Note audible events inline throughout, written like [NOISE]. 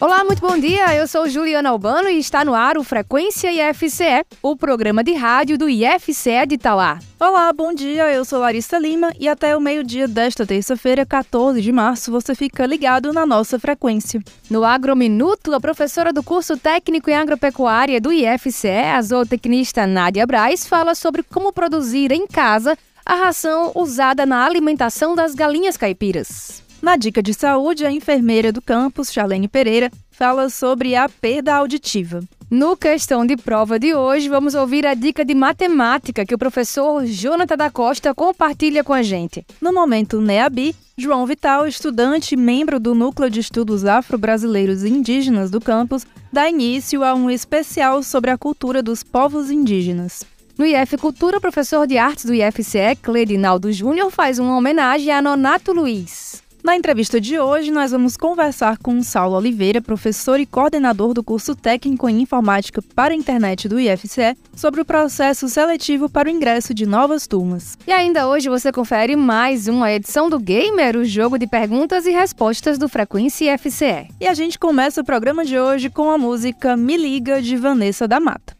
Olá, muito bom dia. Eu sou Juliana Albano e está no ar o Frequência IFCE, o programa de rádio do IFCE de Itauá. Olá, bom dia. Eu sou Larissa Lima e até o meio-dia desta terça-feira, 14 de março, você fica ligado na nossa frequência. No Agrominuto, a professora do curso técnico em agropecuária do IFCE, a zootecnista Nádia Braz, fala sobre como produzir em casa a ração usada na alimentação das galinhas caipiras. Na dica de saúde, a enfermeira do campus, Charlene Pereira, fala sobre a perda auditiva. No questão de prova de hoje, vamos ouvir a dica de matemática que o professor Jonathan da Costa compartilha com a gente. No momento NEABI, João Vital, estudante e membro do Núcleo de Estudos Afro-Brasileiros e Indígenas do campus, dá início a um especial sobre a cultura dos povos indígenas. No IF Cultura, o professor de artes do IFCE, Cledinaldo Júnior, faz uma homenagem a Nonato Luiz. Na entrevista de hoje, nós vamos conversar com Saulo Oliveira, professor e coordenador do curso técnico em informática para a internet do IFCE, sobre o processo seletivo para o ingresso de novas turmas. E ainda hoje você confere mais uma edição do Gamer, o jogo de perguntas e respostas do Frequência IFCE. E a gente começa o programa de hoje com a música Me Liga de Vanessa da Mata.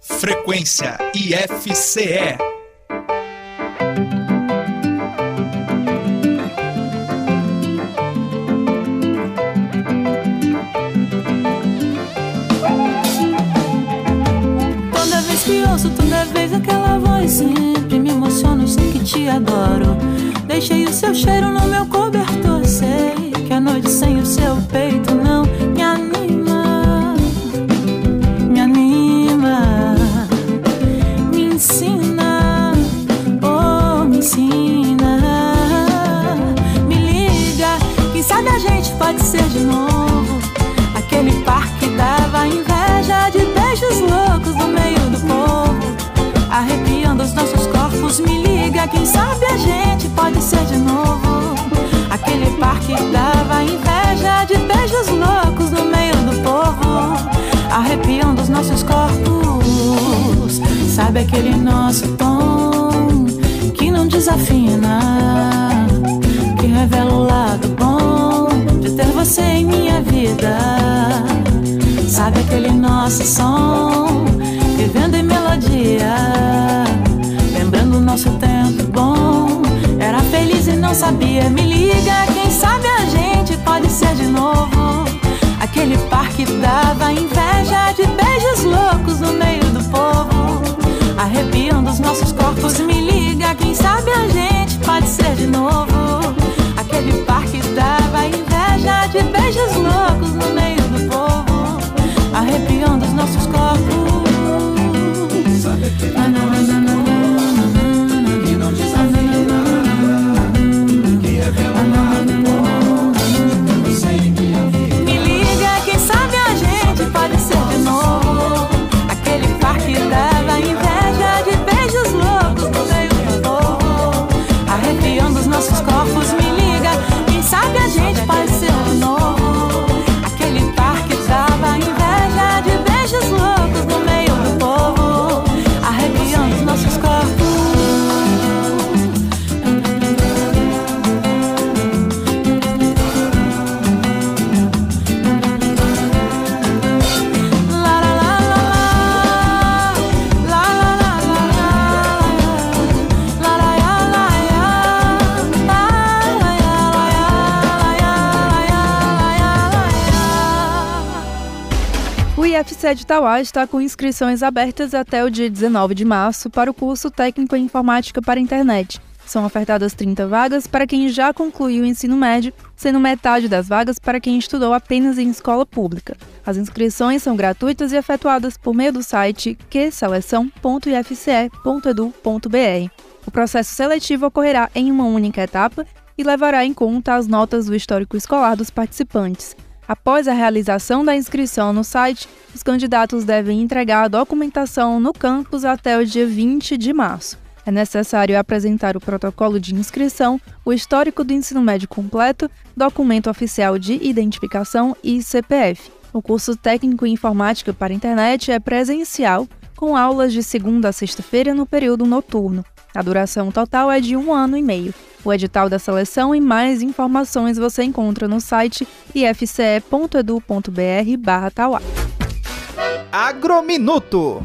Frequência IFCE. Ouço toda vez aquela voz Sempre me emociono, sei que te adoro. Deixei o seu cheiro no meu cobertor Sei que a noite sem o seu peito não Me liga, quem sabe a gente pode ser de novo. Aquele par que dava inveja de beijos loucos no meio do povo, arrepiando os nossos corpos. Sabe aquele nosso tom que não desafina, que revela o lado bom de ter você em minha vida. Sabe aquele nosso som vivendo em melodia, nosso tempo bom. Era feliz e não sabia. Me liga, quem sabe a gente pode ser de novo. Aquele par que dava inveja de beijos loucos no meio do povo, arrepiando os nossos corpos. Me liga, quem sabe a gente pode ser de novo. Aquele par que dava inveja de beijos loucos no meio De Itauá está com inscrições abertas até o dia 19 de março para o curso técnico em informática para a internet. São ofertadas 30 vagas para quem já concluiu o ensino médio, sendo metade das vagas para quem estudou apenas em escola pública. As inscrições são gratuitas e efetuadas por meio do site qseleção.ifce.edu.br. O processo seletivo ocorrerá em uma única etapa e levará em conta as notas do histórico escolar dos participantes. Após a realização da inscrição no site, os candidatos devem entregar a documentação no campus até o dia 20 de março. É necessário apresentar o protocolo de inscrição, o histórico do ensino médio completo, documento oficial de identificação e CPF. O curso técnico em informática para internet é presencial, com aulas de segunda a sexta-feira no período noturno. A duração total é de um ano e meio. O edital da seleção e mais informações você encontra no site ifce.edu.br/tauá. Agrominuto.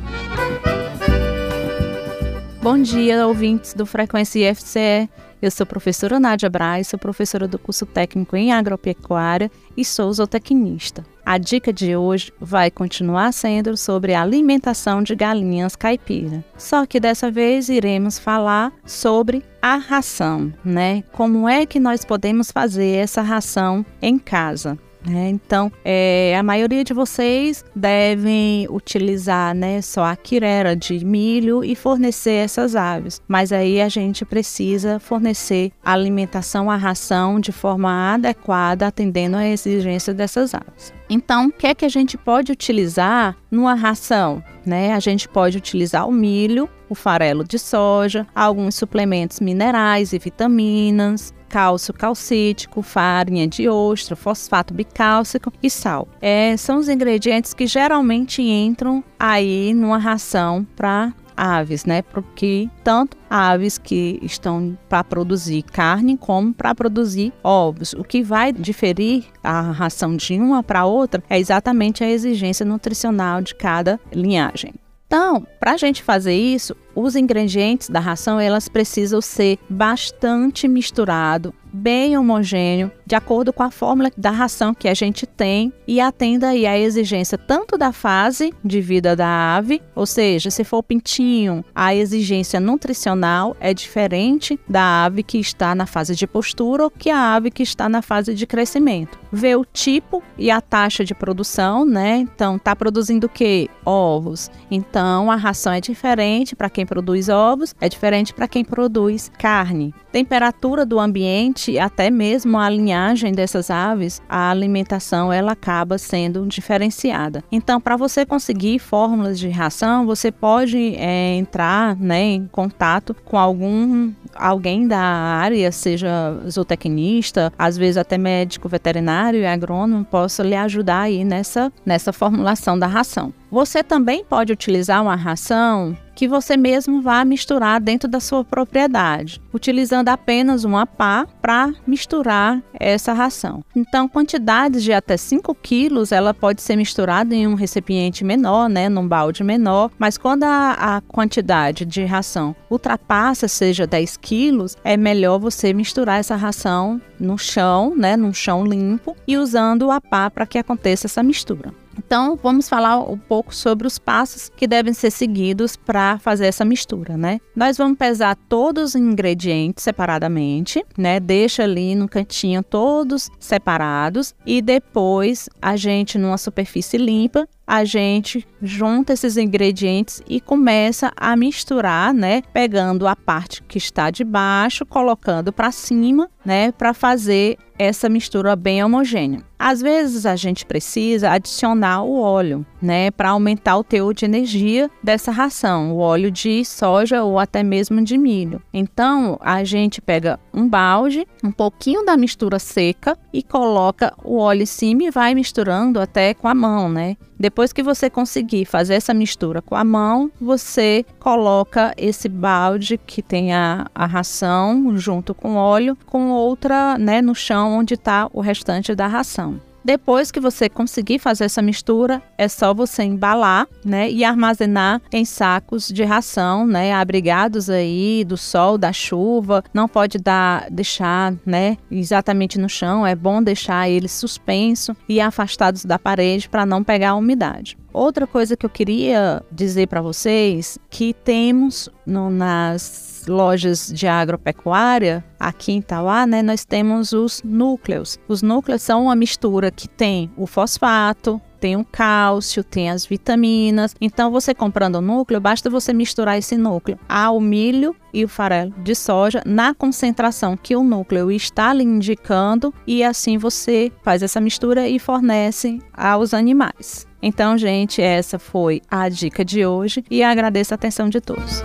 Bom dia, ouvintes do Frequência IFCE. Eu sou a professora Nádia Braz, sou professora do curso técnico em agropecuária e sou zootecnista. A dica de hoje vai continuar sendo sobre a alimentação de galinhas caipira. Só que dessa vez iremos falar sobre a ração, né? Como é que nós podemos fazer essa ração em casa? Né? Então, é, a maioria de vocês devem utilizar né, só a quirera de milho e fornecer essas aves. Mas aí a gente precisa fornecer a alimentação, a ração de forma adequada, atendendo à exigência dessas aves. Então, o que é que a gente pode utilizar numa ração? Né? A gente pode utilizar o milho, o farelo de soja, alguns suplementos minerais e vitaminas, cálcio calcítico, farinha de ostra, fosfato bicálcico e sal. É, são os ingredientes que geralmente entram aí numa ração para aves, né? Porque tanto aves que estão para produzir carne como para produzir ovos. O que vai diferir a ração de uma para outra é exatamente a exigência nutricional de cada linhagem. Então, para a gente fazer isso, os ingredientes da ração elas precisam ser bastante misturado, bem homogêneo, de acordo com a fórmula da ração que a gente tem e atenda aí a exigência tanto da fase de vida da ave, ou seja, se for pintinho, a exigência nutricional é diferente da ave que está na fase de postura ou que a ave que está na fase de crescimento. Ver o tipo e a taxa de produção, né? Então, tá produzindo o que? Ovos. Então, a ração é diferente para quem quem produz ovos é diferente para quem produz carne. Temperatura do ambiente, até mesmo a linhagem dessas aves, a alimentação ela acaba sendo diferenciada. Então, para você conseguir fórmulas de ração, você pode é, entrar né, em contato com algum alguém da área, seja zootecnista, às vezes até médico veterinário e agrônomo, possa lhe ajudar aí nessa, nessa formulação da ração. Você também pode utilizar uma ração que você mesmo vá misturar dentro da sua propriedade, utilizando apenas uma pá para misturar essa ração. Então, quantidades de até 5 quilos, ela pode ser misturada em um recipiente menor, né, num balde menor, mas quando a, a quantidade de ração ultrapassa, seja 10 quilos, é melhor você misturar essa ração no chão, né, num chão limpo e usando a pá para que aconteça essa mistura. Então, vamos falar um pouco sobre os passos que devem ser seguidos para fazer essa mistura, né? Nós vamos pesar todos os ingredientes separadamente, né? Deixa ali no cantinho todos separados e depois a gente numa superfície limpa a gente junta esses ingredientes e começa a misturar, né? Pegando a parte que está de baixo, colocando para cima, né? Para fazer essa mistura bem homogênea. Às vezes a gente precisa adicionar o óleo, né, para aumentar o teor de energia dessa ração, o óleo de soja ou até mesmo de milho. Então, a gente pega um balde, um pouquinho da mistura seca e coloca o óleo em cima e vai misturando até com a mão, né? Depois que você conseguir fazer essa mistura com a mão, você coloca esse balde que tem a, a ração junto com óleo com outra, né, no chão onde está o restante da ração. Depois que você conseguir fazer essa mistura, é só você embalar, né, e armazenar em sacos de ração, né, abrigados aí do sol, da chuva. Não pode dar, deixar, né, exatamente no chão. É bom deixar eles suspenso e afastados da parede para não pegar a umidade. Outra coisa que eu queria dizer para vocês que temos no, nas lojas de agropecuária, aqui em Tauá, né, nós temos os núcleos. Os núcleos são uma mistura que tem o fosfato, tem o cálcio, tem as vitaminas. Então, você comprando o núcleo, basta você misturar esse núcleo ao milho e o farelo de soja na concentração que o núcleo está lhe indicando e assim você faz essa mistura e fornece aos animais. Então, gente, essa foi a dica de hoje e agradeço a atenção de todos.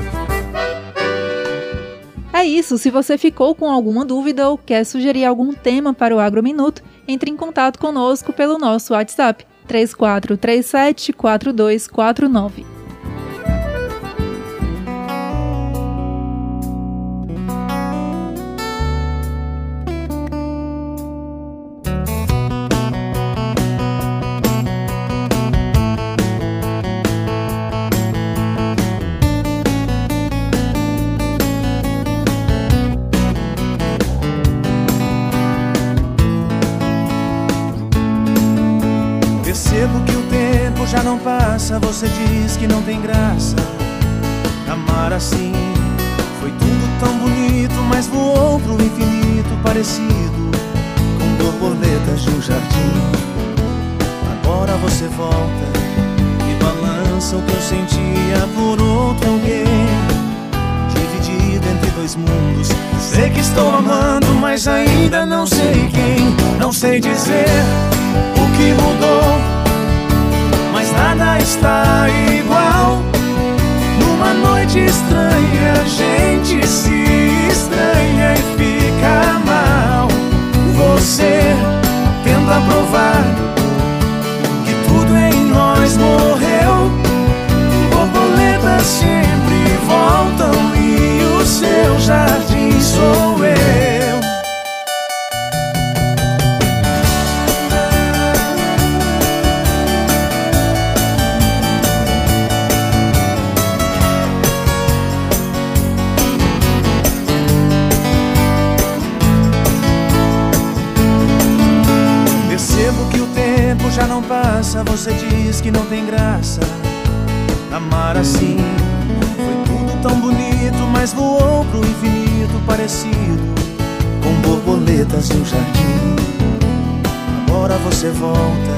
É isso, se você ficou com alguma dúvida ou quer sugerir algum tema para o Agrominuto, entre em contato conosco pelo nosso WhatsApp 3437 4249. Você diz que não tem graça amar assim. Foi tudo tão bonito, mas voou pro infinito, parecido com borboletas de um jardim. Agora você volta e balança o que eu sentia por outro alguém. Dividido entre dois mundos. Sei que estou amando, mas ainda não sei quem. Não sei dizer o que mudou nada está igual. Numa noite estranha, a gente se estranha e fica mal. Você tenta provar que tudo em nós morreu. Borboletas sempre voltam e o seu jardim sou eu. Você diz que não tem graça. Amar assim foi tudo tão bonito, mas voou pro infinito parecido com borboletas no jardim. Agora você volta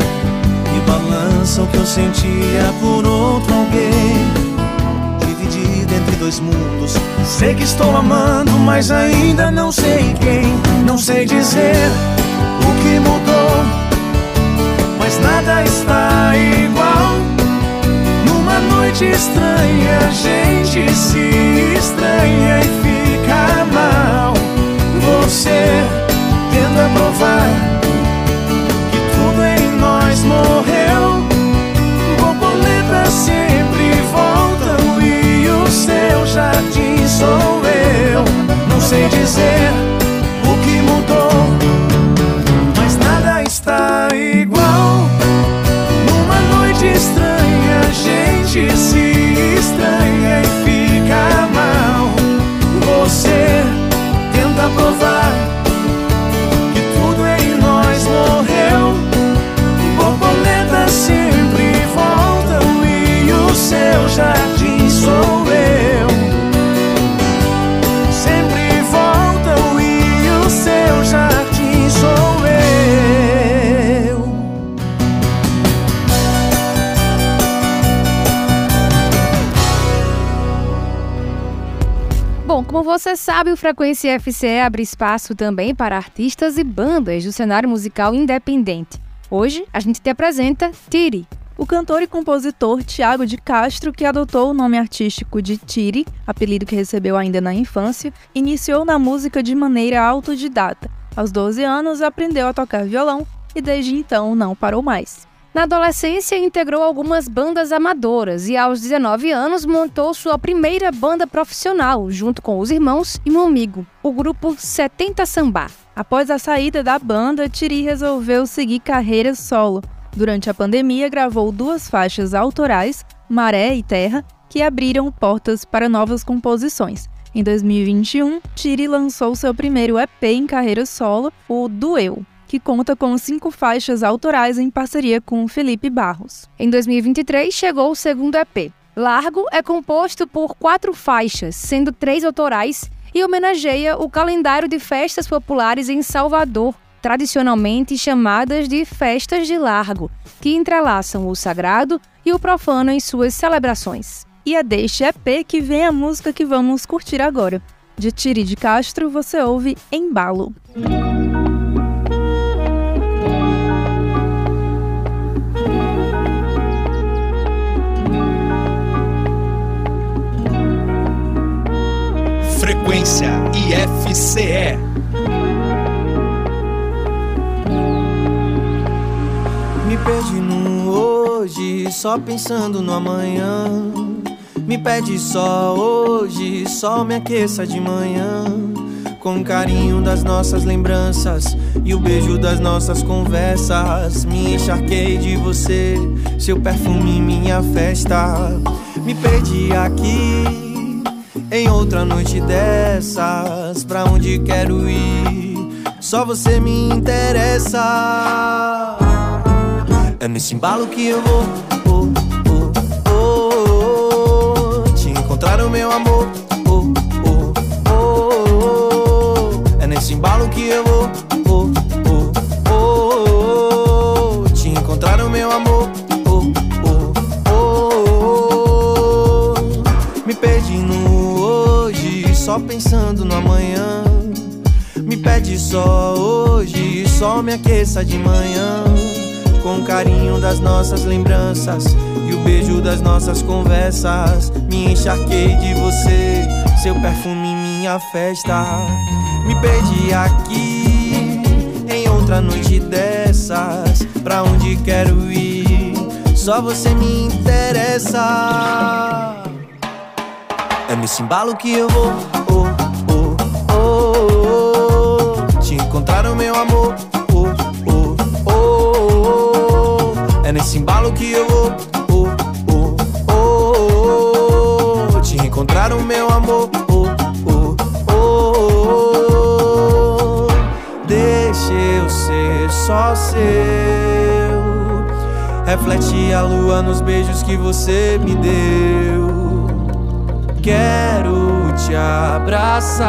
e balança o que eu sentia por outro alguém. Dividido entre dois mundos. Sei que estou amando, mas ainda não sei quem. Não sei dizer o que mudou mas nada está igual. Numa noite estranha, a gente se estranha e fica você sabe, o Frequência FCE abre espaço também para artistas e bandas do cenário musical independente. Hoje, a gente te apresenta Tiri. O cantor e compositor Tiago de Castro, que adotou o nome artístico de Tiri, apelido que recebeu ainda na infância, iniciou na música de maneira autodidata. Aos 12 anos, aprendeu a tocar violão e desde então não parou mais. Na adolescência, integrou algumas bandas amadoras e, aos 19 anos, montou sua primeira banda profissional, junto com os irmãos e um amigo, o grupo 70 Sambá. Após a saída da banda, Tiri resolveu seguir carreira solo. Durante a pandemia, gravou duas faixas autorais, Maré e Terra, que abriram portas para novas composições. Em 2021, Tiri lançou seu primeiro EP em carreira solo, o Duel que conta com cinco faixas autorais em parceria com Felipe Barros. Em 2023, chegou o segundo EP. Largo é composto por quatro faixas, sendo três autorais, e homenageia o calendário de festas populares em Salvador, tradicionalmente chamadas de festas de largo, que entrelaçam o sagrado e o profano em suas celebrações. E é deste EP que vem a música que vamos curtir agora. De Tiri de Castro, você ouve Embalo. IFCE. Me perdi no só pensando no amanhã. Me pede só hoje, só me aqueça de manhã. Com carinho das nossas lembranças e o beijo das nossas conversas. Me encharquei de você, seu perfume, minha festa. Me perdi aqui, em outra noite dessas. Pra onde quero ir? Só você me interessa. É nesse embalo que eu vou, oh, oh, oh, te encontrar o meu amor. Oh, oh, oh, é nesse embalo que eu vou, te encontrar o meu amor. Me perdi no só pensando no amanhã. Me pede só hoje, só me aqueça de manhã com carinho das nossas lembranças e o beijo das nossas conversas. Me encharquei de você, seu perfume, minha festa. Me perdi aqui em outra noite dessas. Pra onde quero ir? Só você me interessa. É nesse embalo que eu vou, oh, oh, oh, oh, oh, te encontrar o meu amor. É nesse embalo que eu vou, oh, oh, oh, oh, te encontrar o meu amor, oh, oh, oh, oh, deixa eu ser só seu. Reflete a lua nos beijos que você me deu. Quero te abraçar.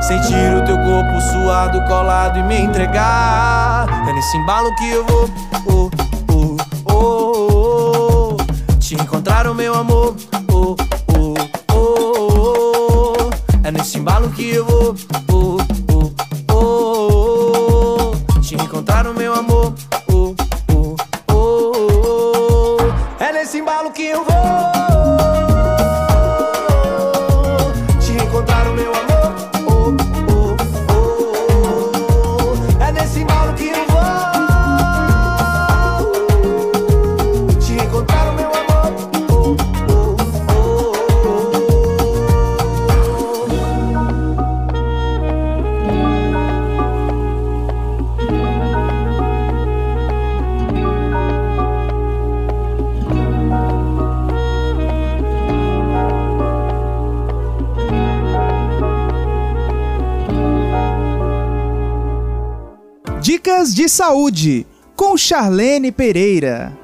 Sentir o teu corpo suado, colado e me entregar. É nesse embalo que eu vou, oh, oh, oh, oh, te encontrar o meu amor, Dicas de saúde com Charlene Pereira.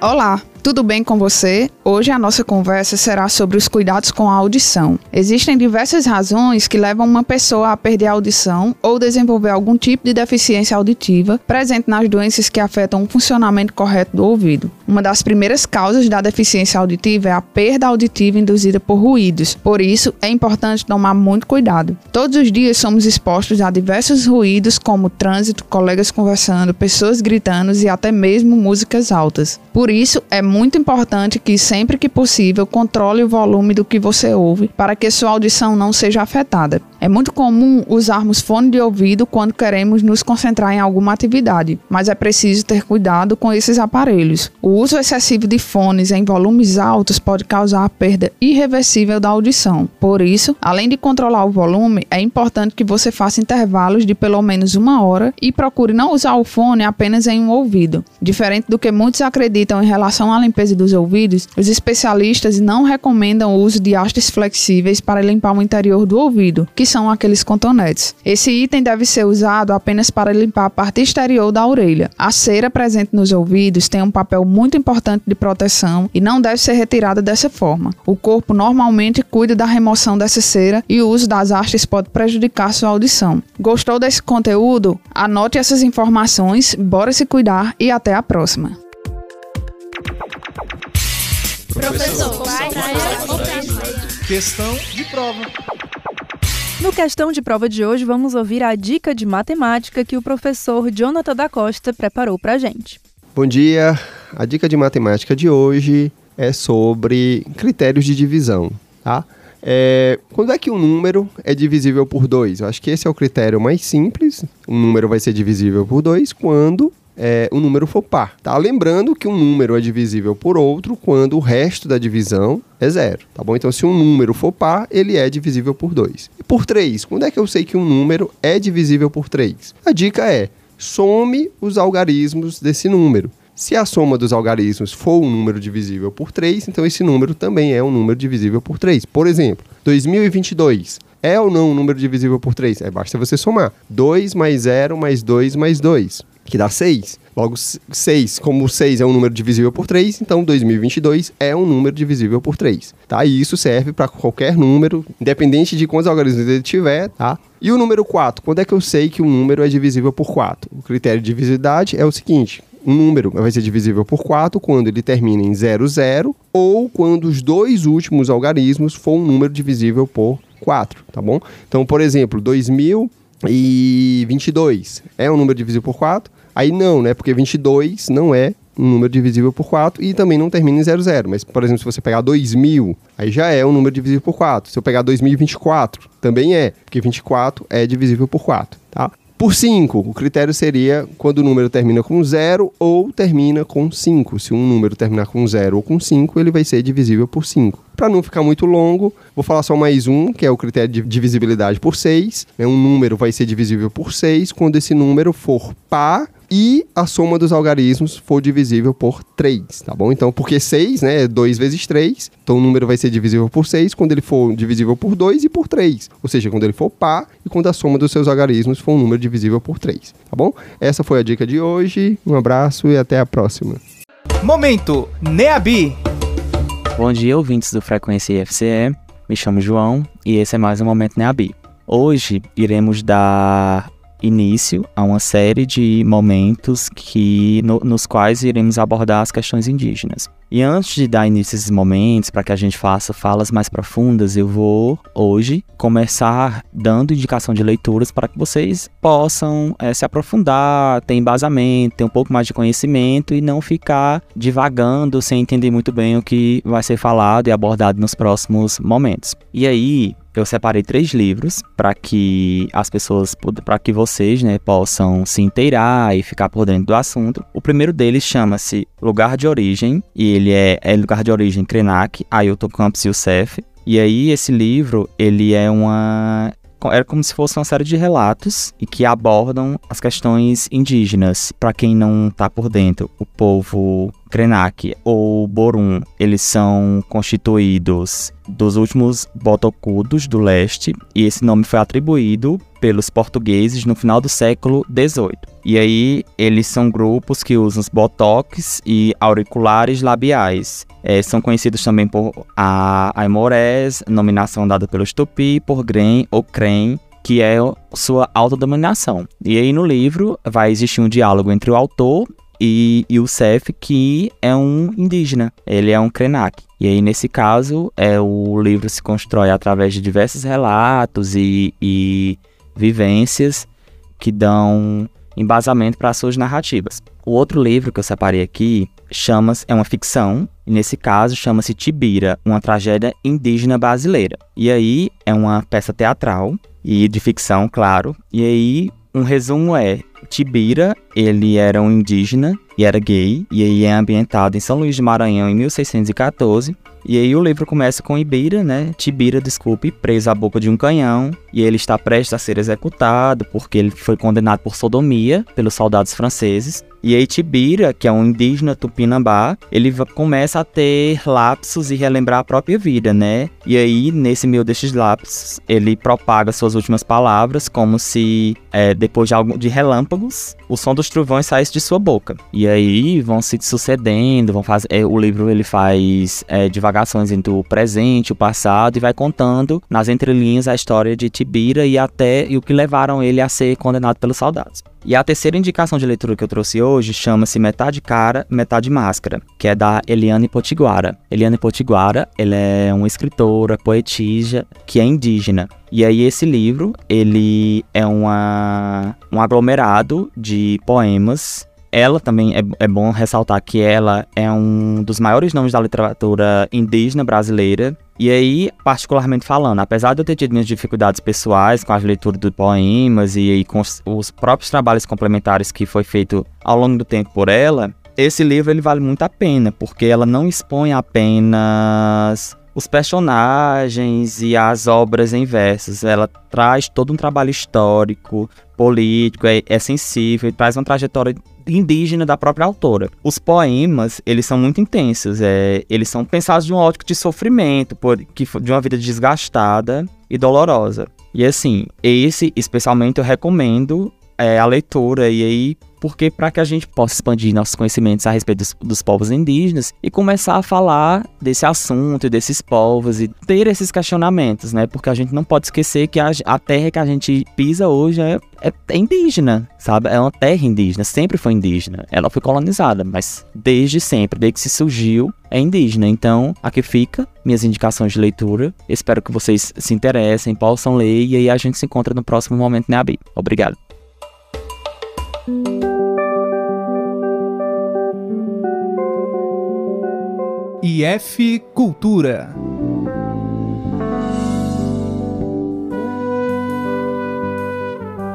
Olá, tudo bem com você? Hoje a nossa conversa será sobre os cuidados com a audição. Existem diversas razões que levam uma pessoa a perder a audição ou desenvolver algum tipo de deficiência auditiva presente nas doenças que afetam o funcionamento correto do ouvido. Uma das primeiras causas da deficiência auditiva é a perda auditiva induzida por ruídos. Por isso, é importante tomar muito cuidado. Todos os dias somos expostos a diversos ruídos como trânsito, colegas conversando, pessoas gritando e até mesmo músicas altas. Por isso, é muito importante que sempre que possível controle o volume do que você ouve para que sua audição não seja afetada. É muito comum usarmos fone de ouvido quando queremos nos concentrar em alguma atividade, mas é preciso ter cuidado com esses aparelhos. O uso excessivo de fones em volumes altos pode causar a perda irreversível da audição. Por isso, além de controlar o volume, é importante que você faça intervalos de pelo menos uma hora e procure não usar o fone apenas em um ouvido. Diferente do que muitos acreditam em relação à limpeza dos ouvidos, os especialistas não recomendam o uso de hastes flexíveis para limpar o interior do ouvido, que são aqueles cotonetes. Esse item deve ser usado apenas para limpar a parte exterior da orelha. A cera presente nos ouvidos tem um papel muito importante de proteção e não deve ser retirada dessa forma. O corpo normalmente cuida da remoção dessa cera e o uso das hastes pode prejudicar sua audição. Gostou desse conteúdo? Anote essas informações, bora se cuidar e até a próxima. Professor, Questão de prova. No questão de prova de hoje, vamos ouvir a dica de matemática que o professor Jonathan da Costa preparou para a gente. Bom dia! A dica de matemática de hoje é sobre critérios de divisão, tá? É, quando é que um número é divisível por 2? Eu acho que esse é o critério mais simples. Um número vai ser divisível por 2 quando é, o número for par. Tá? Lembrando que um número é divisível por outro quando o resto da divisão é zero. Tá bom? Então, se um número for par, ele é divisível por 2. E por 3, quando é que eu sei que um número é divisível por 3? A dica é some os algarismos desse número. Se a soma dos algarismos for um número divisível por 3, então esse número também é um número divisível por 3. Por exemplo, 2022 é ou não um número divisível por 3? É, basta você somar. 2 mais 0 mais 2 mais 2, que dá 6. Logo, 6, como 6 é um número divisível por 3, então 2022 é um número divisível por 3. Tá? E isso serve para qualquer número, independente de quantos algarismos ele tiver. Tá? E o número 4, quando é que eu sei que um número é divisível por 4? O critério de divisibilidade é o seguinte: um número vai ser divisível por 4 quando ele termina em 00 ou quando os dois últimos algarismos for um número divisível por 4, tá bom? Então, por exemplo, 2022 é um número divisível por 4? Aí não, né? Porque 22 não é um número divisível por 4 e também não termina em 00. Mas, por exemplo, se você pegar 2000, aí já é um número divisível por 4. Se eu pegar 2024, também é, porque 24 é divisível por 4, tá? Por 5, o critério seria quando o número termina com 0 ou termina com 5. Se um número terminar com 0 ou com 5, ele vai ser divisível por 5. Para não ficar muito longo, vou falar só mais um, que é o critério de divisibilidade por 6. Né? Um número vai ser divisível por 6 quando esse número for par e a soma dos algarismos for divisível por 3, tá bom? Então, porque 6, né, é 2 vezes 3, então o número vai ser divisível por 6 quando ele for divisível por 2 e por 3, ou seja, quando ele for par e quando a soma dos seus algarismos for um número divisível por 3, tá bom? Essa foi a dica de hoje, um abraço e até a próxima. Momento NEABI Bom dia, ouvintes do Frequência IFCE, me chamo João e esse é mais um Momento NEABI. Hoje iremos dar início a uma série de momentos que no, nos quais iremos abordar as questões indígenas. E antes de dar início a esses momentos, para que a gente faça falas mais profundas, eu vou hoje começar dando indicação de leituras para que vocês possam é, se aprofundar, ter embasamento, ter um pouco mais de conhecimento e não ficar divagando sem entender muito bem o que vai ser falado e abordado nos próximos momentos. E aí, eu separei três livros para que as pessoas, para que vocês, né, possam se inteirar e ficar por dentro do assunto. O primeiro deles chama-se Lugar de Origem e ele é, é Lugar de Origem Krenak, Ailton Campos Youssef. E aí esse livro, ele é uma era como se fosse uma série de relatos e que abordam as questões indígenas. Para quem não está por dentro, o povo Krenak ou Borum, eles são constituídos dos últimos botocudos do leste e esse nome foi atribuído pelos portugueses no final do século XVIII. E aí eles são grupos que usam botox e auriculares labiais. É, são conhecidos também por a Aimorés, nominação dada pelos Tupi, por Gren ou Crem, que é sua autodominação. E aí no livro vai existir um diálogo entre o autor e, e o Seth, que é um indígena, ele é um Krenak. E aí, nesse caso, é, o livro se constrói através de diversos relatos e, e vivências que dão embasamento para suas narrativas. O outro livro que eu separei aqui chama é uma ficção, e nesse caso chama-se Tibira, uma tragédia indígena brasileira. E aí é uma peça teatral e de ficção, claro. E aí um resumo é Tibira, ele era um indígena e era gay, e aí é ambientado em São Luís de Maranhão em 1614. E aí o livro começa com Ibira, né? Tibira, desculpe, preso à boca de um canhão, e ele está prestes a ser executado porque ele foi condenado por sodomia pelos soldados franceses. E aí Tibira, que é um indígena tupinambá, ele começa a ter lapsos e relembrar a própria vida, né? E aí, nesse meio destes lapsos, ele propaga suas últimas palavras como se, é, depois de, algo, de relâmpagos, o som dos trovões saísse de sua boca. E aí vão se sucedendo, vão fazer... É, o livro ele faz é, divagações entre o presente, o passado, e vai contando nas entrelinhas a história de Tibira e até e o que levaram ele a ser condenado pelos soldados. E a terceira indicação de leitura que eu trouxe hoje chama-se Metade Cara, Metade Máscara, que é da Eliane Potiguara. Eliane Potiguara, ela é uma escritora, poetisa, que é indígena. E aí esse livro, ele é uma, um aglomerado de poemas ela também é, é, bom ressaltar que ela é um dos maiores nomes da literatura indígena brasileira E aí, particularmente falando, apesar de eu ter tido minhas dificuldades pessoais com a leitura de poemas e, e com os, os próprios trabalhos complementares que foi feito ao longo do tempo por ela, esse livro ele vale muito a pena, porque ela não expõe apenas os personagens e as obras em versos. Ela traz todo um trabalho histórico, político, é, é sensível traz uma trajetória indígena da própria autora. Os poemas, eles são muito intensos, é, eles são pensados de um ótico de sofrimento, por, que, de uma vida desgastada e dolorosa. E assim, esse especialmente eu recomendo é, a leitura e aí porque para que a gente possa expandir nossos conhecimentos a respeito dos, dos, povos indígenas e começar a falar desse assunto e desses povos e ter esses questionamentos, né? Porque a gente não pode esquecer que a, a terra que a gente pisa hoje é, é, é, indígena, sabe? É uma terra indígena, sempre foi indígena. Ela foi colonizada, mas desde sempre, desde que se surgiu, é indígena. Então, aqui fica minhas indicações de leitura. Espero que vocês se interessem, possam ler e aí a gente se encontra no próximo momento, né, Abi? Obrigado. IF Cultura.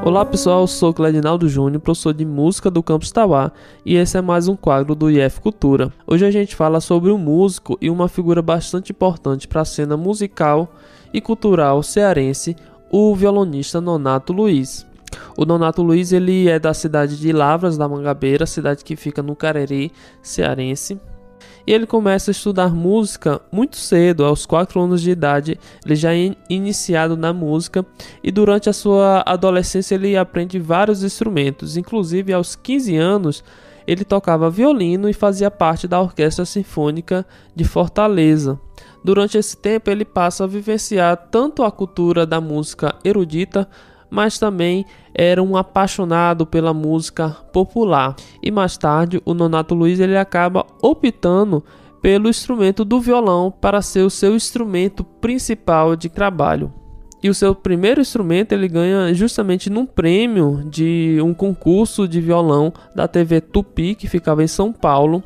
Olá pessoal, sou Cledinaldo Júnior, professor de música do Campus Tauá, e esse é mais um quadro do IF Cultura. Hoje a gente fala sobre um músico e uma figura bastante importante para a cena musical e cultural cearense, o violonista Nonato Luiz. O Nonato Luiz ele é da cidade de Lavras da Mangabeira, cidade que fica no Cariri cearense. E ele começa a estudar música muito cedo, aos 4 anos de idade. Ele já é iniciado na música e durante a sua adolescência ele aprende vários instrumentos, inclusive aos 15 anos ele tocava violino e fazia parte da Orquestra Sinfônica de Fortaleza. Durante esse tempo, ele passa a vivenciar tanto a cultura da música erudita mas também era um apaixonado pela música popular. E mais tarde, o Nonato Luiz ele acaba optando pelo instrumento do violão para ser o seu instrumento principal de trabalho. E o seu primeiro instrumento ele ganha justamente num prêmio de um concurso de violão da TV Tupi, que ficava em São Paulo.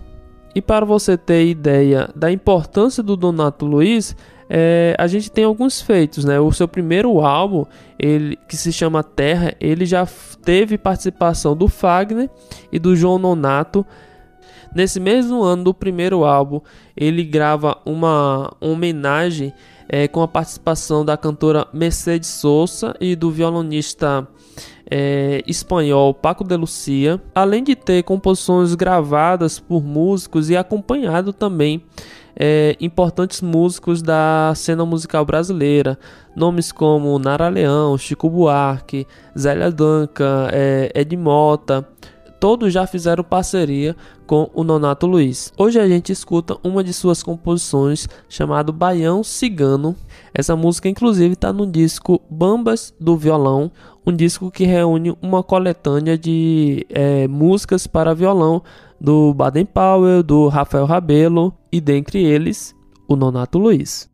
E para você ter ideia da importância do Donato Luiz, é, a gente tem alguns feitos, né? O seu primeiro álbum, ele que se chama Terra, ele já teve participação do Fagner e do João Nonato. Nesse mesmo ano do primeiro álbum, ele grava uma homenagem é, com a participação da cantora Mercedes Souza e do violonista é, espanhol Paco de Lucia, além de ter composições gravadas por músicos e acompanhado também é, importantes músicos da cena musical brasileira, nomes como Nara Leão, Chico Buarque, Zélia Duncan, é, Ed Mota, todos já fizeram parceria com o Nonato Luiz. Hoje a gente escuta uma de suas composições chamado Baião Cigano. Essa música inclusive está no disco Bambas do Violão, um disco que reúne uma coletânea de é, músicas para violão do Baden Powell, do Rafael Rabelo e dentre eles o Nonato Luiz.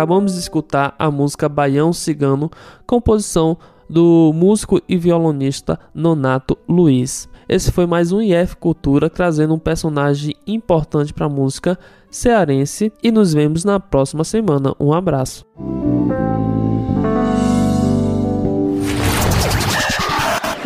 Acabamos de escutar a música Baião Cigano, composição do músico e violonista Nonato Luiz. Esse foi mais um IF Cultura trazendo um personagem importante para a música cearense e nos vemos na próxima semana. Um abraço.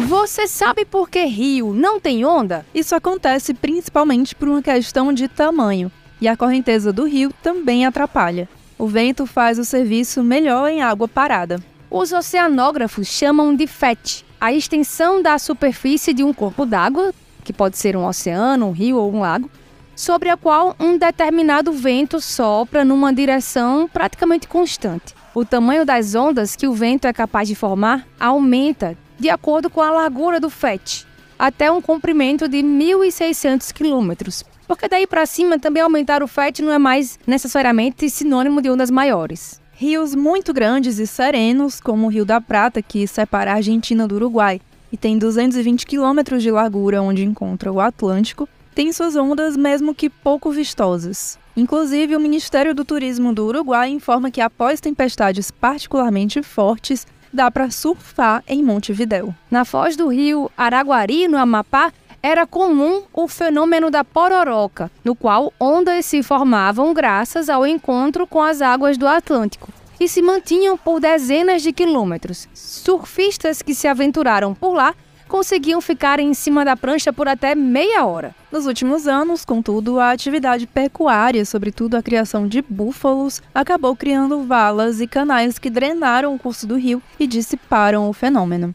Você sabe por que rio não tem onda? Isso acontece principalmente por uma questão de tamanho, e a correnteza do rio também atrapalha. O vento faz o serviço melhor em água parada. Os oceanógrafos chamam de FET, a extensão da superfície de um corpo d'água, que pode ser um oceano, um rio ou um lago, sobre a qual um determinado vento sopra numa direção praticamente constante. O tamanho das ondas que o vento é capaz de formar aumenta de acordo com a largura do FET, até um comprimento de 1.600 quilômetros. Porque daí para cima também aumentar o FET não é mais necessariamente sinônimo de ondas maiores. Rios muito grandes e serenos, como o Rio da Prata, que separa a Argentina do Uruguai e tem 220 quilômetros de largura onde encontra o Atlântico, tem suas ondas mesmo que pouco vistosas. Inclusive, o Ministério do Turismo do Uruguai informa que após tempestades particularmente fortes, dá para surfar em Montevidéu. Na foz do rio Araguari, no Amapá, era comum o fenômeno da pororoca, no qual ondas se formavam graças ao encontro com as águas do Atlântico e se mantinham por dezenas de quilômetros. Surfistas que se aventuraram por lá conseguiam ficar em cima da prancha por até meia hora. Nos últimos anos, contudo, a atividade pecuária, sobretudo a criação de búfalos, acabou criando valas e canais que drenaram o curso do rio e dissiparam o fenômeno.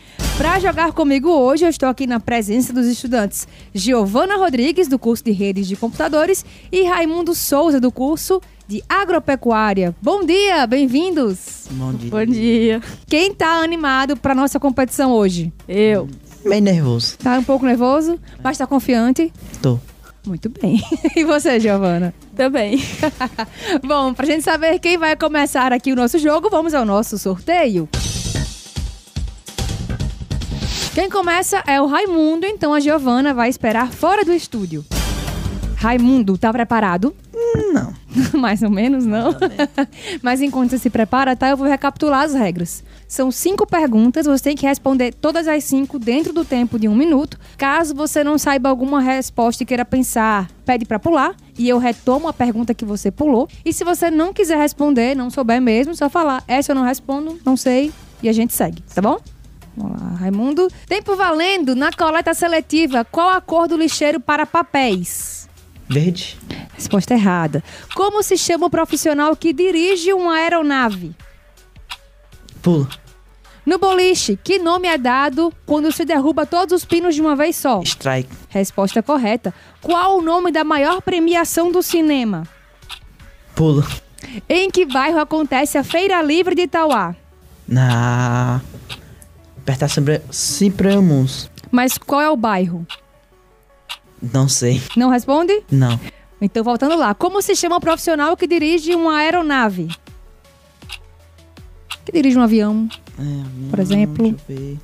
Para jogar comigo hoje, eu estou aqui na presença dos estudantes Giovana Rodrigues, do curso de Redes de Computadores, e Raimundo Souza, do curso de Agropecuária. Bom dia, bem-vindos! Bom dia. Bom dia. Quem tá animado para nossa competição hoje? Eu. Bem nervoso. Tá um pouco nervoso, mas tá confiante? Tô. Muito bem. [LAUGHS] E você, Giovana? Também. [LAUGHS] Bom, pra gente saber quem vai começar aqui o nosso jogo, vamos ao nosso sorteio. Quem começa é o Raimundo, então a Giovana vai esperar fora do estúdio. Raimundo, tá preparado? Não. [LAUGHS] Mais ou menos, não? [LAUGHS] Mas enquanto você se prepara, tá? Eu vou recapitular as regras. São cinco perguntas, você tem que responder todas as cinco dentro do tempo de um minuto. Caso você não saiba alguma resposta e queira pensar, pede para pular e eu retomo a pergunta que você pulou. E se você não quiser responder, não souber mesmo, só falar, essa eu não respondo, não sei, e a gente segue, tá bom? Vamos lá, Raimundo. Tempo valendo na coleta seletiva. Qual a cor do lixeiro para papéis? Verde. Resposta errada. Como se chama o profissional que dirige uma aeronave? Pula. No boliche, que nome é dado quando se derruba todos os pinos de uma vez só? Strike. Resposta correta. Qual o nome da maior premiação do cinema? Pula. Em que bairro acontece a Feira Livre de Itauá? Na. Perto da Cibre- Cipremus. Mas qual é o bairro? Não sei. Não responde? Não. Então, voltando lá. Como se chama o profissional que dirige uma aeronave? Que dirige um avião? É, Por exemplo? Deixa eu ver.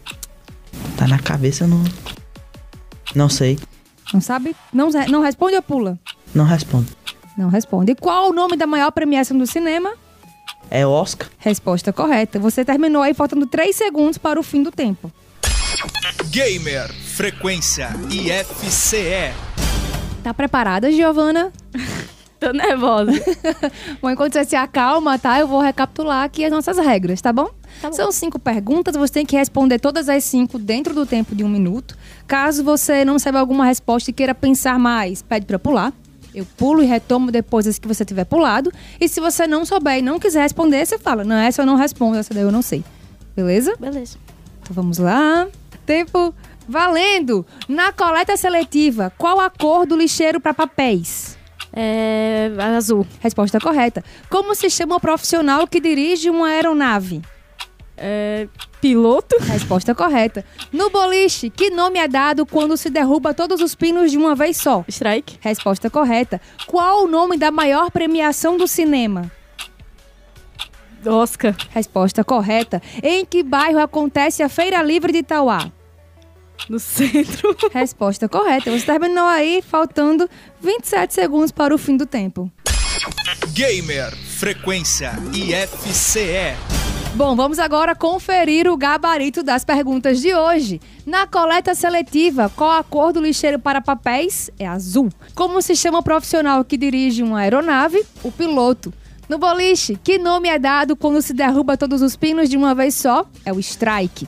Tá na cabeça, não. Não sei. Não sabe? Não, não responde ou pula? Não respondo. Não responde. E qual o nome da maior premiação do cinema? É Oscar? Resposta correta. Você terminou aí faltando 3 segundos para o fim do tempo. Gamer Frequência IFCE. Tá preparada, Giovana? [LAUGHS] Tô nervosa. [LAUGHS] Bom, enquanto você se acalma, tá? Eu vou recapitular aqui as nossas regras, tá bom? São cinco perguntas, você tem que responder todas as cinco dentro do tempo de um minuto. Caso você não saiba alguma resposta e queira pensar mais, pede pra pular. Eu pulo e retomo depois as que você tiver pulado. E se você não souber e não quiser responder, você fala: Não, essa eu não respondo, essa daí eu não sei. Beleza? Beleza. Então vamos lá. Tempo valendo! Na coleta seletiva, qual a cor do lixeiro para papéis? É. Azul. Resposta correta. Como se chama o profissional que dirige uma aeronave? É. Piloto? Resposta correta. No boliche, que nome é dado quando se derruba todos os pinos de uma vez só? Strike? Resposta correta. Qual o nome da maior premiação do cinema? Oscar. Resposta correta. Em que bairro acontece a Feira Livre de Itauá? No centro. Resposta correta. Você terminou aí, faltando 27 segundos para o fim do tempo. Gamer Frequência IFCE. Bom, vamos agora conferir o gabarito das perguntas de hoje. Na coleta seletiva, qual a cor do lixeiro para papéis? É azul. Como se chama o profissional que dirige uma aeronave? O piloto. No boliche, que nome é dado quando se derruba todos os pinos de uma vez só? É o strike.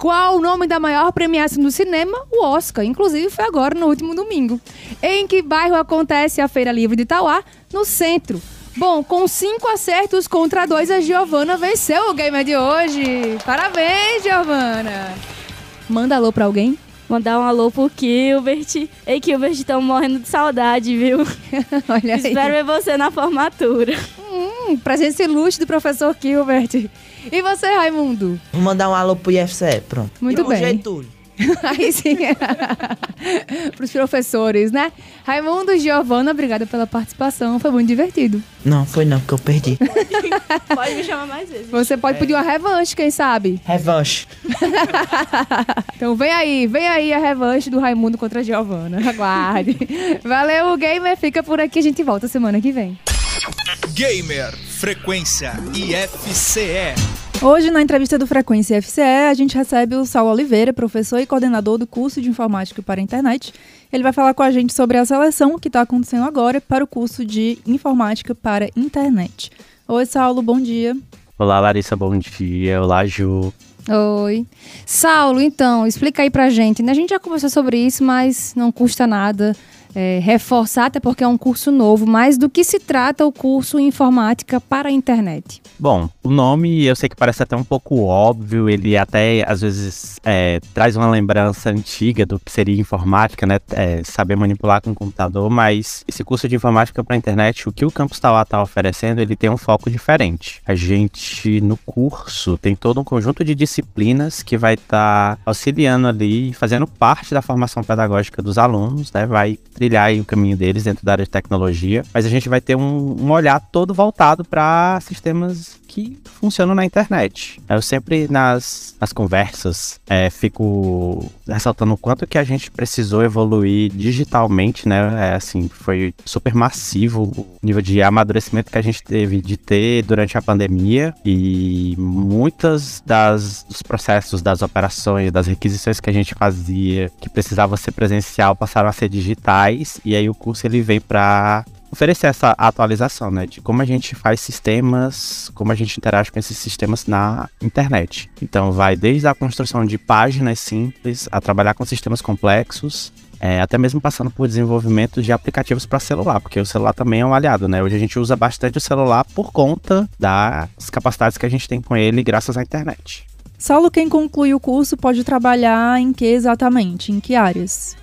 Qual o nome da maior premiação do cinema? O Oscar. Inclusive foi agora no último domingo. Em que bairro acontece a Feira Livre de Itauá? No centro. Bom, com cinco acertos contra dois, a Giovana venceu o gamer de hoje. Parabéns, Giovana. Manda alô pra alguém. Mandar um alô pro Gilbert. Ei, Gilbert, estamos morrendo de saudade, viu? [LAUGHS] Olha aí. Espero ver você na formatura. Hum, presença ilustre do professor Gilbert. E você, Raimundo? Vou mandar um alô pro IFCE, pronto. Muito e bem. Getúlio. [LAUGHS] Aí sim. [LAUGHS] Pros professores, né? Raimundo Giovana, obrigada pela participação. Foi muito divertido. Não, foi não, porque eu perdi. [LAUGHS] Pode me chamar mais vezes. Você pode pedir uma revanche, quem sabe? Revanche. Então vem aí, vem aí a revanche do Raimundo contra a Giovana. Aguarde. Valeu, gamer. Fica por aqui, a gente volta semana que vem. Gamer Frequência IFCE. Hoje, na entrevista do Frequência FCE, a gente recebe o Saulo Oliveira, professor e coordenador do curso de Informática para a Internet. Ele vai falar com a gente sobre a seleção que está acontecendo agora para o curso de Informática para a Internet. Oi, Saulo, bom dia. Olá, Larissa, bom dia. Olá, Ju. Oi. Saulo, então, explica aí pra gente. né? A gente já conversou sobre isso, mas não custa nada é, reforçar, até porque é um curso novo. Mas do que se trata o curso Informática para a Internet? Bom, o nome eu sei que parece até um pouco óbvio, ele até às vezes é, traz uma lembrança antiga do que seria informática, né? É, saber manipular com o computador, mas esse curso de informática para a internet, o que o Campus Tauá está oferecendo, ele tem um foco diferente. A gente, no curso, tem todo um conjunto de disciplinas que vai estar auxiliando ali, fazendo parte da formação pedagógica dos alunos, né? Vai trilhar o caminho deles dentro da área de tecnologia, mas a gente vai ter um, um olhar todo voltado para sistemas que funcionam na internet. Eu sempre nas, nas conversas é, fico ressaltando o quanto que a gente precisou evoluir digitalmente, né? É, assim, foi super massivo o nível de amadurecimento que a gente teve de ter durante a pandemia e muitas das dos processos, das operações, das requisições que a gente fazia que precisava ser presencial passaram a ser digitais e aí o curso ele vem para oferecer essa atualização, né, de como a gente faz sistemas, como a gente interage com esses sistemas na internet. Então, vai desde a construção de páginas simples a trabalhar com sistemas complexos, é, até mesmo passando por desenvolvimento de aplicativos para celular, porque o celular também é um aliado, né? Hoje a gente usa bastante o celular por conta das capacidades que a gente tem com ele graças à internet. Saulo, quem conclui o curso pode trabalhar em que exatamente? Em que áreas?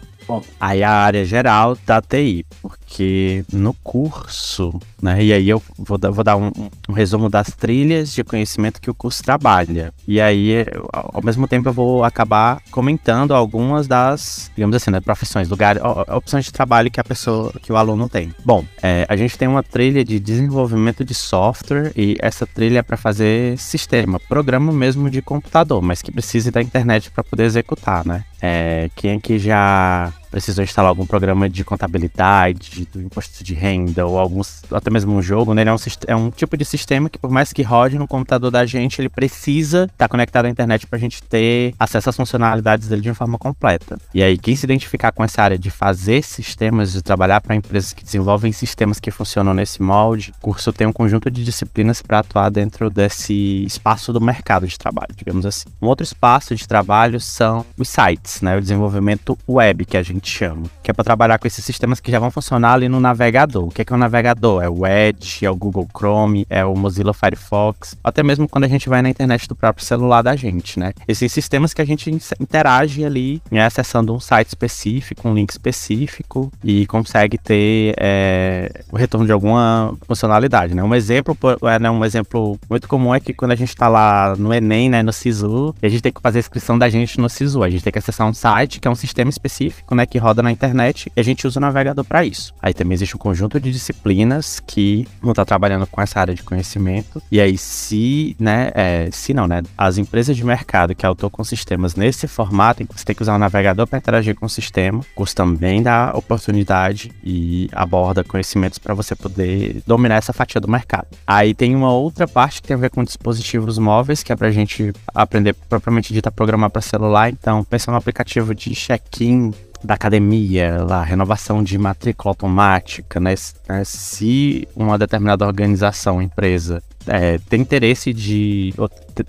Aí a área geral da TI, porque no curso, né, e aí eu vou dar, vou dar um, um resumo das trilhas de conhecimento que o curso trabalha. E aí, ao mesmo tempo, eu vou acabar comentando algumas das, digamos assim, né, profissões, lugares, opções de trabalho que a pessoa, que o aluno tem. Bom, é, a gente tem uma trilha de desenvolvimento de software e essa trilha é para fazer sistema, programa mesmo de computador, mas que precise da internet para poder executar, né? É, quem aqui já precisou instalar algum programa de contabilidade, do imposto de renda, ou alguns, até mesmo um jogo, né? Ele é um, é um tipo de sistema que, por mais que rode no computador da gente, ele precisa estar conectado à internet para a gente ter acesso às funcionalidades dele de uma forma completa. E aí, quem se identificar com essa área de fazer sistemas, de trabalhar para empresas que desenvolvem sistemas que funcionam nesse molde, o curso tem um conjunto de disciplinas para atuar dentro desse espaço do mercado de trabalho, digamos assim. Um outro espaço de trabalho são os sites, né? O desenvolvimento web que a gente gente chama, que é para trabalhar com esses sistemas que já vão funcionar ali no navegador. O que é, que é o navegador? É o Edge, é o Google Chrome, é o Mozilla Firefox, até mesmo quando a gente vai na internet do próprio celular da gente, né? Esses sistemas que a gente interage ali, né, acessando um site específico, um link específico e consegue ter é, o retorno de alguma funcionalidade, né? Um exemplo, é, né, um exemplo muito comum é que quando a gente está lá no Enem, né, no SISU, a gente tem que fazer a inscrição da gente no SISU, a gente tem que acessar um site que é um sistema específico, né, que roda na internet e a gente usa o navegador para isso. Aí também existe um conjunto de disciplinas que vão estar tá trabalhando com essa área de conhecimento e aí se, né, é, se não, né, as empresas de mercado que atuam com sistemas nesse formato, você tem que usar o navegador para interagir com o sistema, o curso também dá oportunidade e aborda conhecimentos para você poder dominar essa fatia do mercado. Aí tem uma outra parte que tem a ver com dispositivos móveis, que é para a gente aprender propriamente dita programar para celular. Então, pensa no aplicativo de check-in da academia, lá, renovação de matrícula automática, né? né se uma determinada organização, empresa, é, tem interesse de.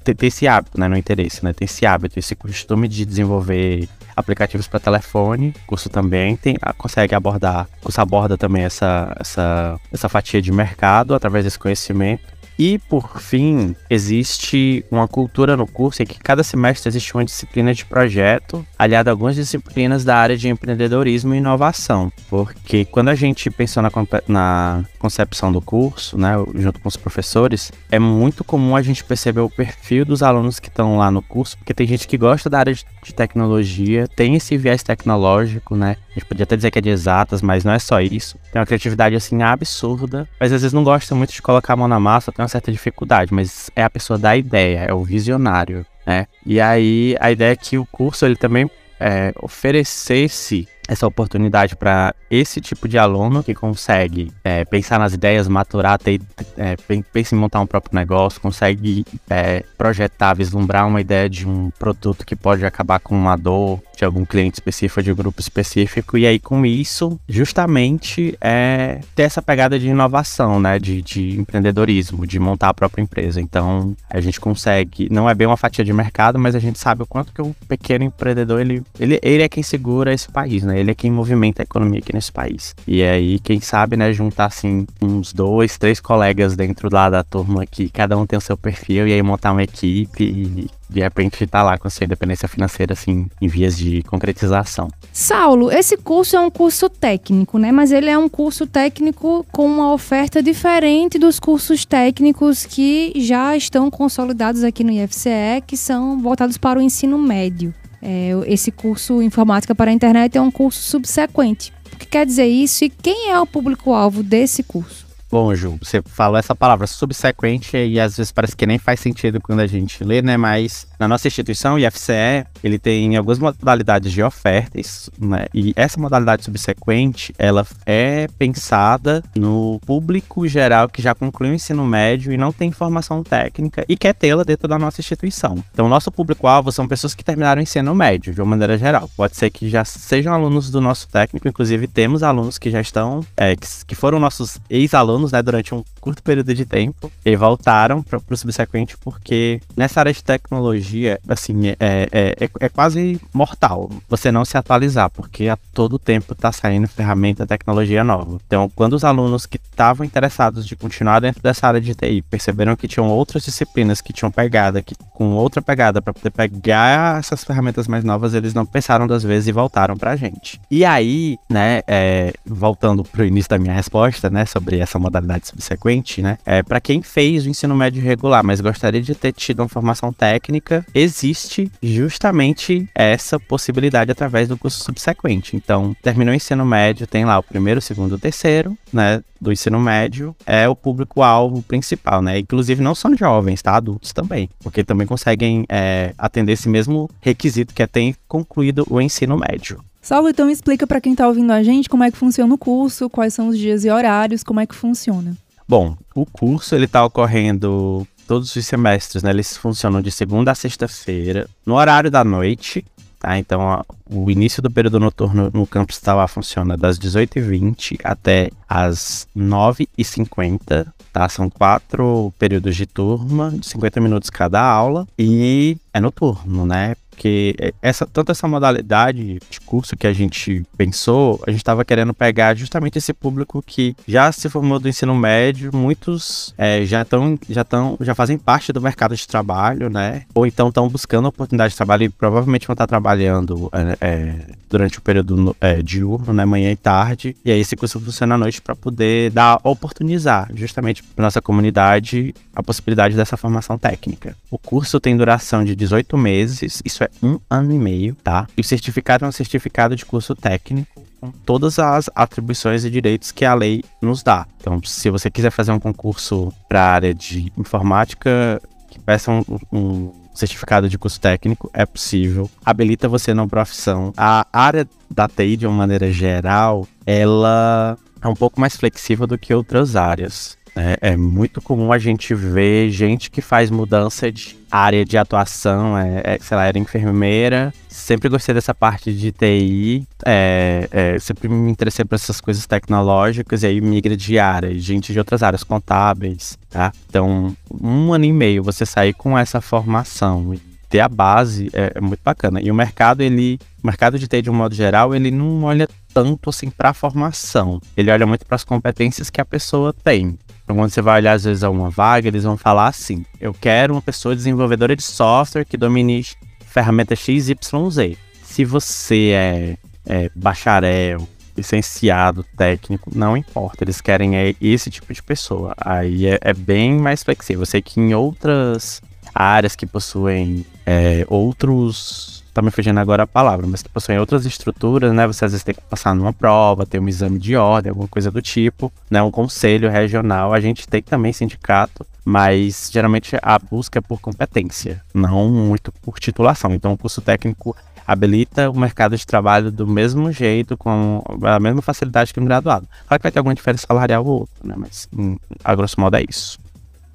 ter, esse hábito, né? Não interesse, né? Tem esse hábito, esse costume de desenvolver aplicativos para telefone, curso também tem, consegue abordar, curso aborda também essa, essa, essa fatia de mercado através desse conhecimento. E, por fim, existe uma cultura no curso em que cada semestre existe uma disciplina de projeto, aliada a algumas disciplinas da área de empreendedorismo e inovação. Porque quando a gente pensou na, na concepção do curso, né, junto com os professores, é muito comum a gente perceber o perfil dos alunos que estão lá no curso, porque tem gente que gosta da área de, tecnologia, tem esse viés tecnológico, né? Gente podia até dizer que é de exatas, mas não é só isso. Tem uma criatividade assim absurda, mas às vezes não gosta muito de colocar a mão na massa, tem uma certa dificuldade, mas é a pessoa da ideia, é o visionário, né? E aí a ideia é que o curso ele também é, oferecesse essa oportunidade para esse tipo de aluno que consegue é, pensar nas ideias, maturar, ter, é, pensa em montar um próprio negócio, consegue é, projetar, vislumbrar uma ideia de um produto que pode acabar com uma dor de algum cliente específico, de um grupo específico, e aí com isso, justamente, é ter essa pegada de inovação, né, de, de empreendedorismo, de montar a própria empresa. Então, a gente consegue, não é bem uma fatia de mercado, mas a gente sabe o quanto que o pequeno empreendedor, ele, ele, ele é quem segura esse país, né, ele é quem movimenta a economia aqui nesse país. E aí, quem sabe, né, juntar assim uns dois, três colegas dentro lá da turma que cada um tem o seu perfil e aí montar uma equipe e de repente tá lá com a sua independência financeira assim em vias de concretização. Saulo, esse curso é um curso técnico, né? Mas ele é um curso técnico com uma oferta diferente dos cursos técnicos que já estão consolidados aqui no IFCE, que são voltados para o ensino médio. É, esse curso Informática para a Internet é um curso subsequente. O que quer dizer isso e quem é o público-alvo desse curso? Bom, Ju, você falou essa palavra subsequente e às vezes parece que nem faz sentido quando a gente lê, né? Mas na nossa instituição, o IFCE, ele tem algumas modalidades de ofertas, né? E essa modalidade subsequente, ela é pensada no público geral que já concluiu o ensino médio e não tem formação técnica e quer tê-la dentro da nossa instituição. Então, nosso público-alvo são pessoas que terminaram o ensino médio, de uma maneira geral. Pode ser que já sejam alunos do nosso técnico, inclusive temos alunos que já estão, é, que, que foram nossos ex-alunos né, durante um curto período de tempo, e voltaram para o subsequente porque nessa área de tecnologia, assim, é, é, é, é, quase mortal você não se atualizar, porque a todo tempo está saindo ferramenta, tecnologia nova. Então, quando os alunos que estavam interessados de continuar dentro dessa área de TI perceberam que tinham outras disciplinas que tinham pegada, que com outra pegada para poder pegar essas ferramentas mais novas, eles não pensaram duas vezes e voltaram para a gente. E aí, né, é, voltando para o início da minha resposta, né, sobre essa modalidade subsequente, né? É, para quem fez o ensino médio regular, mas gostaria de ter tido uma formação técnica, existe justamente essa possibilidade através do curso subsequente. Então, terminou o ensino médio, tem lá o primeiro, o segundo, o terceiro, né? Do ensino médio, é o público-alvo principal, né? Inclusive, não são jovens, tá? Adultos também, porque também conseguem é, atender esse mesmo requisito que é ter concluído o ensino médio. Saulo, então explica para quem está ouvindo a gente como é que funciona o curso, quais são os dias e horários, como é que funciona. Bom, o curso ele está ocorrendo todos os semestres, né? Eles funcionam de segunda a sexta-feira, no horário da noite, tá? Então, o início do período noturno no campus Tauá funciona das 18h20 até as 9h50, tá? São quatro períodos de turma, de 50 minutos cada aula, e é noturno, né? Porque essa, tanto essa modalidade de curso que a gente pensou, a gente estava querendo pegar justamente esse público que já se formou do ensino médio, muitos é, já estão, já estão, já fazem parte do mercado de trabalho, né? Ou então estão buscando oportunidade de trabalho e provavelmente vão estar trabalhando é, é, durante o período é, diurno, né? Manhã e tarde. E aí esse curso funciona à noite para poder dar, oportunizar justamente para nossa comunidade a possibilidade dessa formação técnica. O curso tem duração de 18 meses, isso um ano e meio, tá? E o certificado é um certificado de curso técnico com todas as atribuições e direitos que a lei nos dá. Então, se você quiser fazer um concurso para a área de informática, que peça um, um certificado de curso técnico, é possível. Habilita você na profissão. A área da TI, de uma maneira geral, ela é um pouco mais flexível do que outras áreas. É, é, muito comum a gente ver gente que faz mudança de área de atuação, é, é, sei lá, era enfermeira. Sempre gostei dessa parte de TI, é, é, sempre me interessei por essas coisas tecnológicas e aí migra de área, gente de outras áreas, contábeis, tá? Então, um ano e meio você sair com essa formação e ter a base é, é muito bacana. E o mercado, ele, o mercado de TI de um modo geral, ele não olha tanto assim para a formação. Ele olha muito para as competências que a pessoa tem. Então, quando você vai olhar, às vezes, a uma vaga, eles vão falar assim: eu quero uma pessoa desenvolvedora de software que domine ferramenta XYZ. Se você é, é bacharel, licenciado, técnico, não importa. Eles querem é esse tipo de pessoa. Aí é, é bem mais flexível. Eu sei que em outras áreas que possuem é, outros tá me fugindo agora a palavra, mas que possuem outras estruturas, né? Você às vezes tem que passar numa prova, ter um exame de ordem, alguma coisa do tipo, né? Um conselho regional. A gente tem também sindicato, mas geralmente a busca é por competência, não muito por titulação. Então o curso técnico habilita o mercado de trabalho do mesmo jeito, com a mesma facilidade que um graduado. Claro que vai ter alguma diferença salarial ou outra, né? Mas hum, a grosso modo é isso.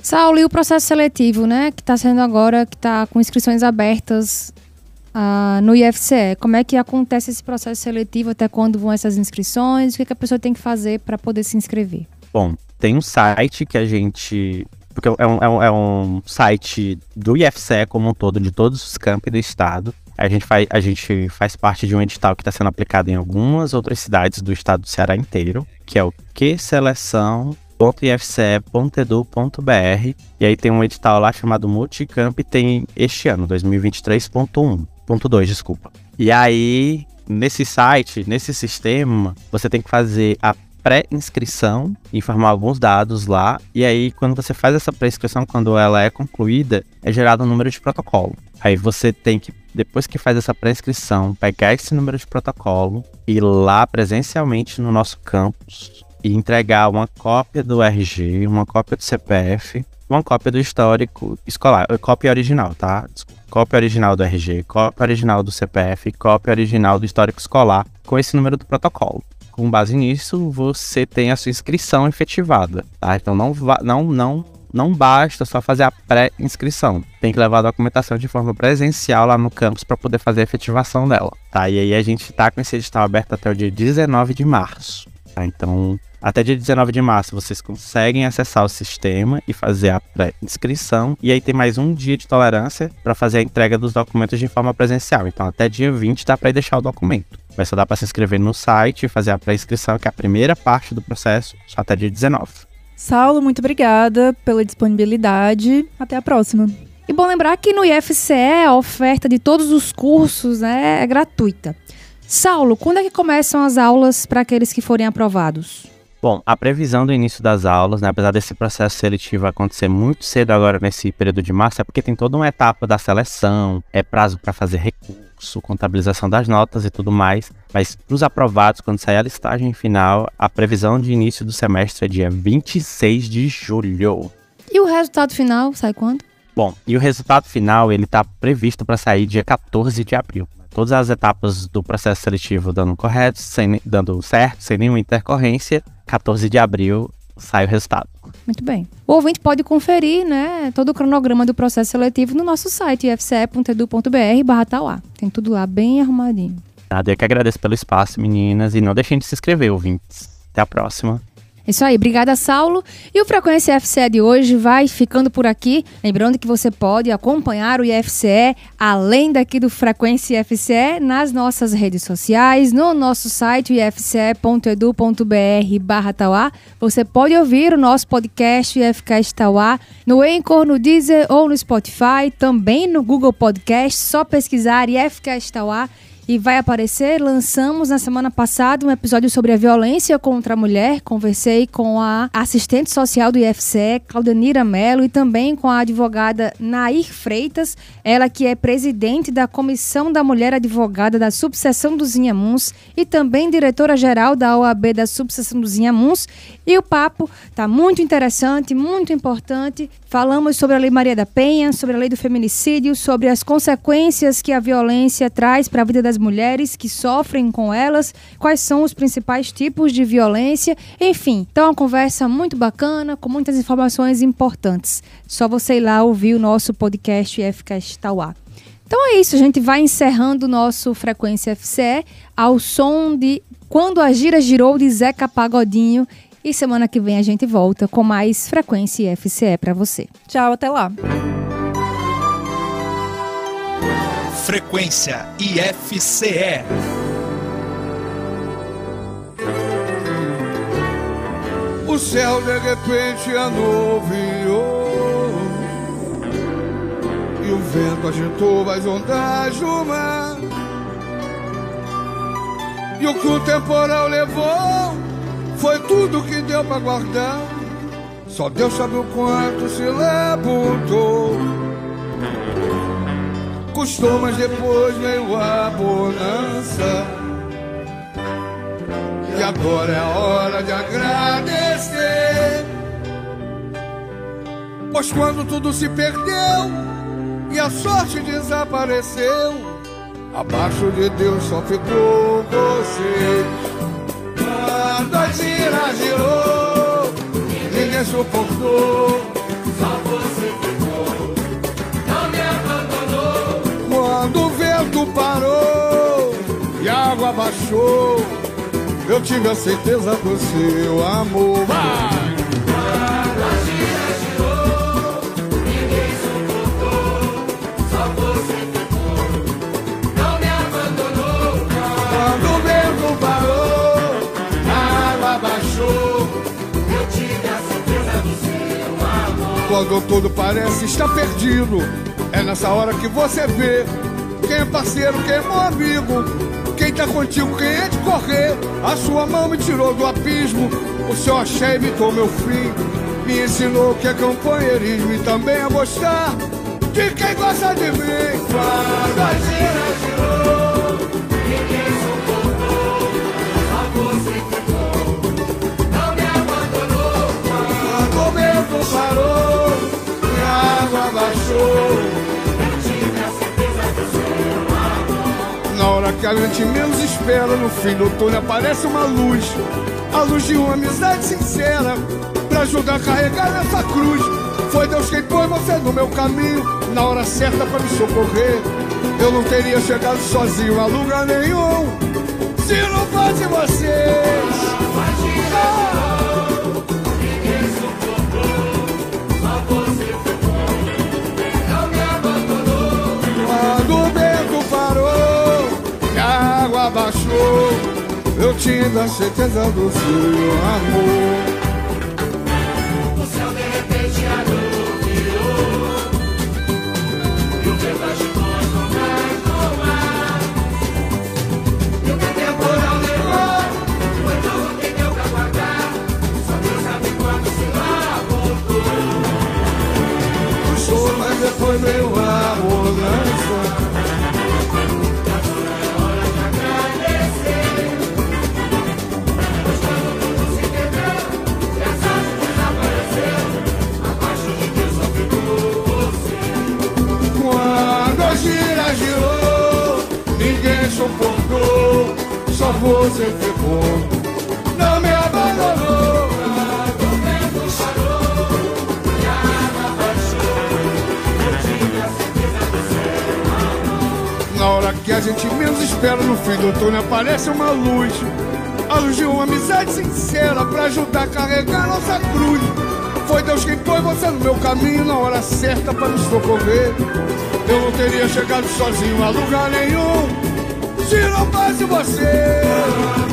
Saulo, e o processo seletivo, né? Que está sendo agora, que está com inscrições abertas ah, no IFCE. Como é que acontece esse processo seletivo? Até quando vão essas inscrições? O que, que a pessoa tem que fazer para poder se inscrever? Bom, tem um site que a gente. Porque é um, é um, é um site do IFCE como um todo, de todos os campi do estado. A gente, faz, a gente faz parte de um edital que está sendo aplicado em algumas outras cidades do estado do Ceará inteiro, que é o que e aí tem um edital lá chamado Multicamp tem este ano, 2023.1. 2, desculpa. E aí, nesse site, nesse sistema, você tem que fazer a pré-inscrição, informar alguns dados lá, e aí quando você faz essa pré-inscrição, quando ela é concluída, é gerado um número de protocolo. Aí você tem que, depois que faz essa pré-inscrição, pegar esse número de protocolo e ir lá presencialmente no nosso campus e entregar uma cópia do RG, uma cópia do CPF, uma cópia do histórico escolar, cópia original, tá? Desculpa cópia original do RG, cópia original do CPF, cópia original do histórico escolar, com esse número do protocolo. Com base nisso, você tem a sua inscrição efetivada, tá? Então não, não, não, não basta só fazer a pré-inscrição. Tem que levar a documentação de forma presencial lá no campus para poder fazer a efetivação dela, tá? E aí a gente está com esse edital aberto até o dia 19 de março. Tá? Então, até dia 19 de março, vocês conseguem acessar o sistema e fazer a pré-inscrição. E aí tem mais um dia de tolerância para fazer a entrega dos documentos de forma presencial. Então, até dia 20 dá para ir deixar o documento. Vai só dar para se inscrever no site e fazer a pré-inscrição, que é a primeira parte do processo, só até dia 19. Saulo, muito obrigada pela disponibilidade. Até a próxima. E bom lembrar que no IFCE a oferta de todos os cursos né, é gratuita. Saulo, quando é que começam as aulas para aqueles que forem aprovados? Bom, a previsão do início das aulas, né, apesar desse processo seletivo acontecer muito cedo agora nesse período de março, é porque tem toda uma etapa da seleção, é prazo para fazer recurso, contabilização das notas e tudo mais. Mas para os aprovados, quando sair a listagem final, a previsão de início do semestre é dia 26 de julho. E o resultado final sai quando? Bom, e o resultado final ele está previsto para sair dia 14 de abril todas as etapas do processo seletivo dando correto, sem, dando certo, sem nenhuma intercorrência. 14 de abril sai o resultado. Muito bem. O ouvinte pode conferir né, todo o cronograma do processo seletivo no nosso site fce.edu.br barra. Tem tudo lá bem arrumadinho. Nada, eu que agradeço pelo espaço, meninas, e não deixem de se inscrever, ouvintes. Até a próxima. Isso aí, obrigada, Saulo. E o Frequência IFCE de hoje vai ficando por aqui. Lembrando que você pode acompanhar o IFCE, além daqui do Frequência IFCE, nas nossas redes sociais, no nosso site ifce.edu.br barra Tauá. Você pode ouvir o nosso podcast IFCast Tauá no Anchor, no Deezer ou no Spotify, também no Google Podcast, só pesquisar IFCast Tauá e vai aparecer. Lançamos na semana passada um episódio sobre a violência contra a mulher. Conversei com a assistente social do IFCE, Claudanira Mello, e também com a advogada Nair Freitas, ela que é presidente da Comissão da Mulher Advogada da Subseção dos Inhamuns e também diretora-geral da OAB da Subseção dos Inhamuns. E o papo está muito interessante, muito importante. Falamos sobre a Lei Maria da Penha, sobre a Lei do Feminicídio, sobre as consequências que a violência traz para a vida das mulheres que sofrem com elas, quais são os principais tipos de violência, enfim. Então, uma conversa muito bacana, com muitas informações importantes. Só você ir lá ouvir o nosso podcast FCast Tauá. Então é isso, a gente vai encerrando o nosso Frequência FCE ao som de Quando a Gira Girou de Zeca Pagodinho. E semana que vem a gente volta com mais Frequência FCE para você. Tchau, até lá. Frequência IFCE. O céu de repente anuviou E o vento agitou as ondas do mar. E o que o temporal levou Foi tudo que deu pra guardar. Só Deus sabe o quanto se levantou Custou, mas depois veio a bonança e agora é a hora de agradecer. Pois quando tudo se perdeu e a sorte desapareceu, abaixo de Deus só ficou você. Quando a gira girou, ninguém suportou, só você parou e a água baixou eu tive a certeza do seu amor. Vai! Quando tudo parece estar perdido, é nessa hora que você vê quem é parceiro, quem é meu amigo. Quem tá contigo, quem é de correr? A sua mão me tirou do abismo. O seu axé evitou meu fim. Me ensinou que é companheirismo e também a gostar de quem gosta de mim. Quando a gira girou, ninguém suportou. Só você ficou, não me abandonou. Quando o vento parou e a água baixou. Que a gente menos espera, no fim do túnel aparece uma luz. A luz de uma amizade sincera, pra ajudar a carregar essa cruz. Foi Deus quem pôs você no meu caminho, na hora certa pra me socorrer. Eu não teria chegado sozinho a lugar nenhum, se não fosse vocês. Quando baixou, eu tive a certeza do seu amor. Aparece uma luz. Alugiu uma amizade sincera pra ajudar a carregar nossa cruz. Foi Deus quem pôs você no meu caminho na hora certa pra nos socorrer. Eu não teria chegado sozinho a lugar nenhum se não fosse você.